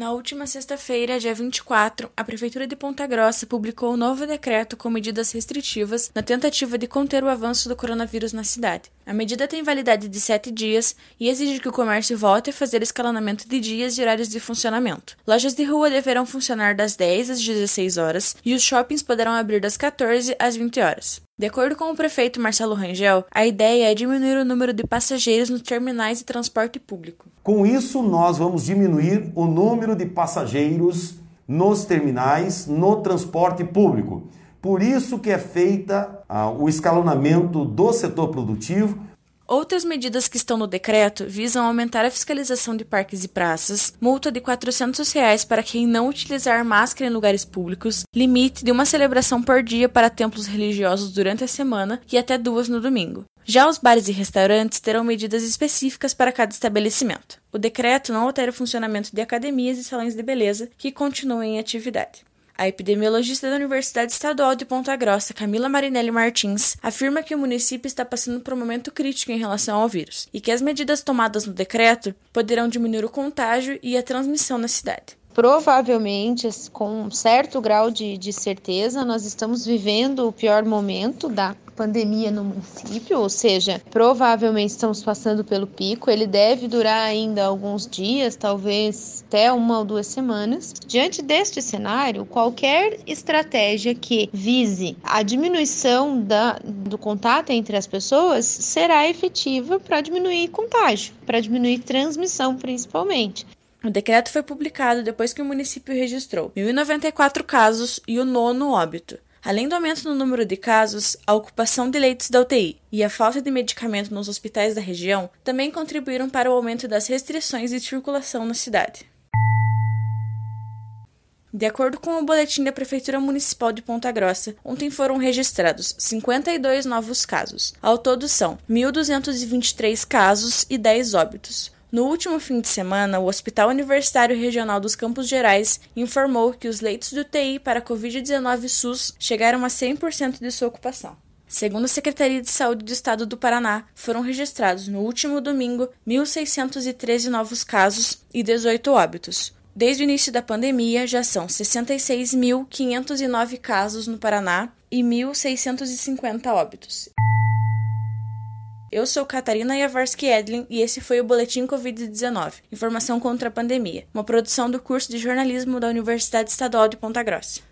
Na última sexta-feira, dia 24, a Prefeitura de Ponta Grossa publicou um novo decreto com medidas restritivas na tentativa de conter o avanço do coronavírus na cidade. A medida tem validade de sete dias e exige que o comércio volte a fazer escalonamento de dias e horários de funcionamento. Lojas de rua deverão funcionar das 10 às 16 horas e os shoppings poderão abrir das 14 às 20 horas. De acordo com o prefeito Marcelo Rangel, a ideia é diminuir o número de passageiros nos terminais de transporte público. Com isso, nós vamos diminuir o número de passageiros nos terminais, no transporte público. Por isso que é feita ah, o escalonamento do setor produtivo Outras medidas que estão no decreto visam aumentar a fiscalização de parques e praças, multa de 400 reais para quem não utilizar máscara em lugares públicos, limite de uma celebração por dia para templos religiosos durante a semana e até duas no domingo. Já os bares e restaurantes terão medidas específicas para cada estabelecimento. O decreto não altera o funcionamento de academias e salões de beleza, que continuam em atividade. A epidemiologista da Universidade Estadual de Ponta Grossa, Camila Marinelli Martins, afirma que o município está passando por um momento crítico em relação ao vírus e que as medidas tomadas no decreto poderão diminuir o contágio e a transmissão na cidade. Provavelmente, com um certo grau de, de certeza, nós estamos vivendo o pior momento da pandemia no município, ou seja, provavelmente estamos passando pelo pico. Ele deve durar ainda alguns dias, talvez até uma ou duas semanas. Diante deste cenário, qualquer estratégia que vise a diminuição da, do contato entre as pessoas será efetiva para diminuir contágio, para diminuir transmissão principalmente. O decreto foi publicado depois que o município registrou 1.094 casos e o nono óbito. Além do aumento no número de casos, a ocupação de leitos da UTI e a falta de medicamento nos hospitais da região também contribuíram para o aumento das restrições de circulação na cidade. De acordo com o boletim da Prefeitura Municipal de Ponta Grossa, ontem foram registrados 52 novos casos. Ao todo são 1.223 casos e 10 óbitos. No último fim de semana, o Hospital Universitário Regional dos Campos Gerais informou que os leitos de UTI para Covid-19 SUS chegaram a 100% de sua ocupação. Segundo a Secretaria de Saúde do Estado do Paraná, foram registrados no último domingo 1.613 novos casos e 18 óbitos. Desde o início da pandemia, já são 66.509 casos no Paraná e 1.650 óbitos. Eu sou Catarina Jaworski Edlin e esse foi o Boletim Covid-19 Informação contra a Pandemia, uma produção do curso de jornalismo da Universidade Estadual de Ponta Grossa.